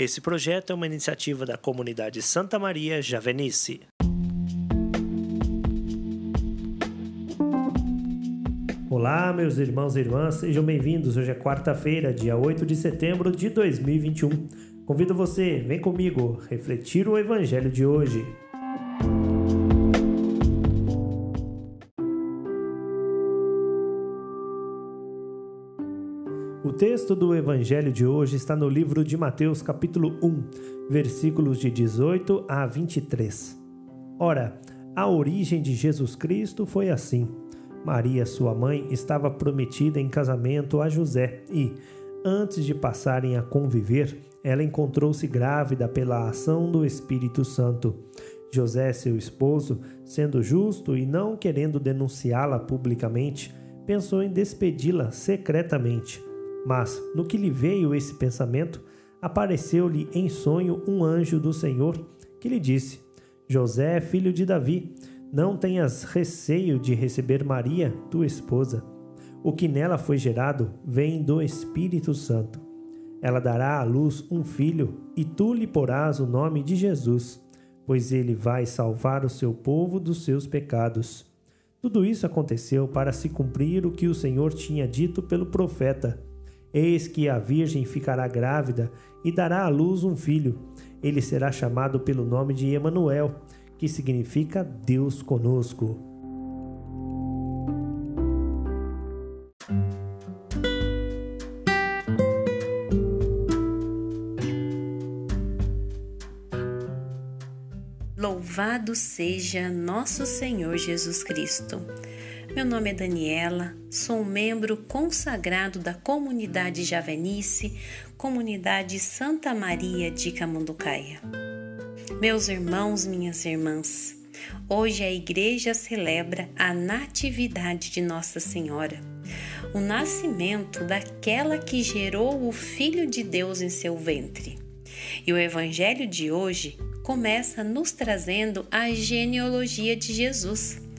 Esse projeto é uma iniciativa da comunidade Santa Maria Javenice. Olá, meus irmãos e irmãs, sejam bem-vindos. Hoje é quarta-feira, dia 8 de setembro de 2021. Convido você, vem comigo, refletir o evangelho de hoje. O texto do evangelho de hoje está no livro de Mateus, capítulo 1, versículos de 18 a 23. Ora, a origem de Jesus Cristo foi assim. Maria, sua mãe, estava prometida em casamento a José e, antes de passarem a conviver, ela encontrou-se grávida pela ação do Espírito Santo. José, seu esposo, sendo justo e não querendo denunciá-la publicamente, pensou em despedi-la secretamente. Mas, no que lhe veio esse pensamento, apareceu-lhe em sonho um anjo do Senhor que lhe disse: José, filho de Davi, não tenhas receio de receber Maria, tua esposa. O que nela foi gerado vem do Espírito Santo. Ela dará à luz um filho, e tu lhe porás o nome de Jesus, pois ele vai salvar o seu povo dos seus pecados. Tudo isso aconteceu para se cumprir o que o Senhor tinha dito pelo profeta. Eis que a Virgem ficará grávida e dará à luz um filho. Ele será chamado pelo nome de Emanuel, que significa Deus conosco. Louvado seja nosso Senhor Jesus Cristo. Meu nome é Daniela, sou membro consagrado da comunidade Javenice, comunidade Santa Maria de Camanducaia. Meus irmãos, minhas irmãs, hoje a igreja celebra a Natividade de Nossa Senhora, o nascimento daquela que gerou o Filho de Deus em seu ventre. E o evangelho de hoje começa nos trazendo a genealogia de Jesus.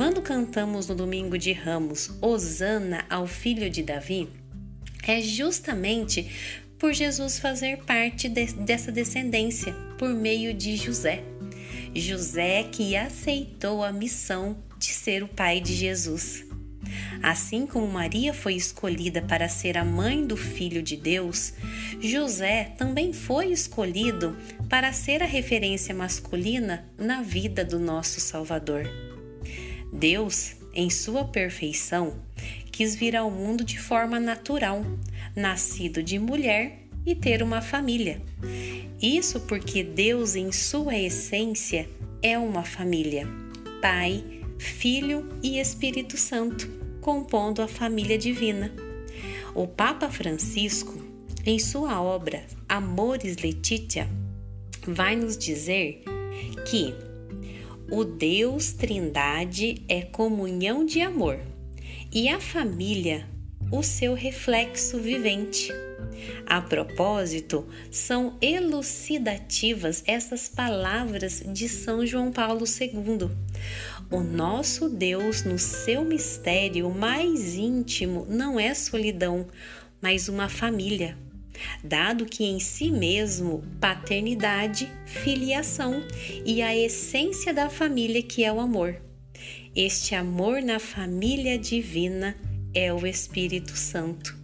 Quando cantamos no domingo de Ramos, Osana ao filho de Davi, é justamente por Jesus fazer parte de, dessa descendência por meio de José. José que aceitou a missão de ser o pai de Jesus. Assim como Maria foi escolhida para ser a mãe do Filho de Deus, José também foi escolhido para ser a referência masculina na vida do nosso Salvador. Deus, em sua perfeição, quis vir ao mundo de forma natural, nascido de mulher e ter uma família. Isso porque Deus, em sua essência, é uma família: Pai, Filho e Espírito Santo, compondo a família divina. O Papa Francisco, em sua obra Amores Letitia, vai nos dizer que o Deus Trindade é comunhão de amor e a família, o seu reflexo vivente. A propósito, são elucidativas essas palavras de São João Paulo II. O nosso Deus, no seu mistério mais íntimo, não é solidão, mas uma família dado que em si mesmo paternidade, filiação e a essência da família que é o amor. Este amor na família divina é o Espírito Santo.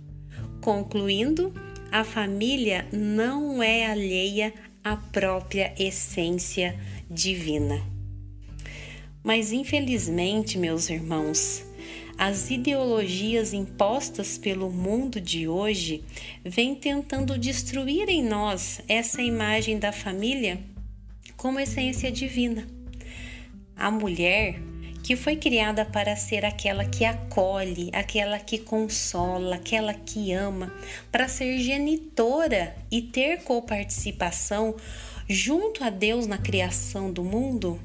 Concluindo, a família não é alheia à própria essência divina. Mas infelizmente, meus irmãos, as ideologias impostas pelo mundo de hoje vêm tentando destruir em nós essa imagem da família como essência divina. A mulher que foi criada para ser aquela que acolhe, aquela que consola, aquela que ama, para ser genitora e ter coparticipação junto a Deus na criação do mundo,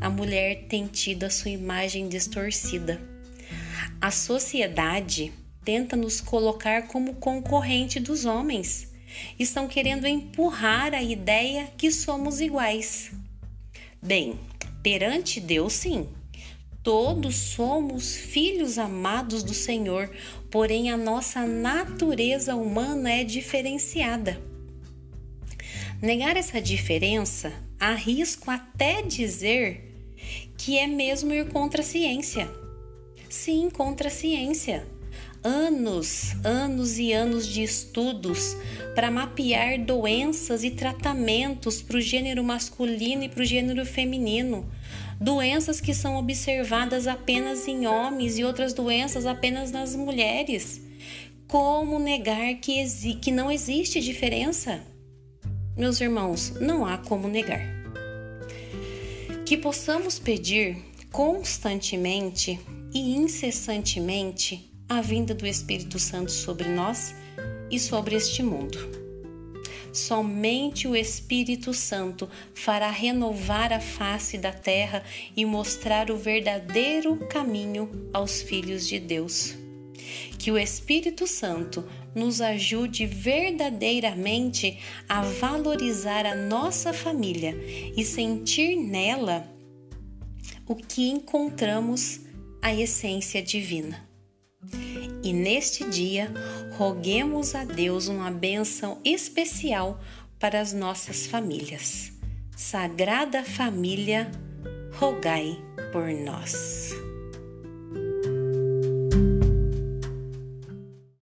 a mulher tem tido a sua imagem distorcida a sociedade tenta nos colocar como concorrente dos homens. Estão querendo empurrar a ideia que somos iguais. Bem, perante Deus, sim. Todos somos filhos amados do Senhor, porém a nossa natureza humana é diferenciada. Negar essa diferença, arrisco até dizer que é mesmo ir contra a ciência. Sim, contra a ciência. Anos, anos e anos de estudos para mapear doenças e tratamentos para o gênero masculino e para o gênero feminino. Doenças que são observadas apenas em homens e outras doenças apenas nas mulheres. Como negar que, que não existe diferença? Meus irmãos, não há como negar que possamos pedir constantemente e incessantemente a vinda do Espírito Santo sobre nós e sobre este mundo. Somente o Espírito Santo fará renovar a face da terra e mostrar o verdadeiro caminho aos filhos de Deus. Que o Espírito Santo nos ajude verdadeiramente a valorizar a nossa família e sentir nela o que encontramos a essência divina. E neste dia, roguemos a Deus uma bênção especial para as nossas famílias. Sagrada Família, rogai por nós.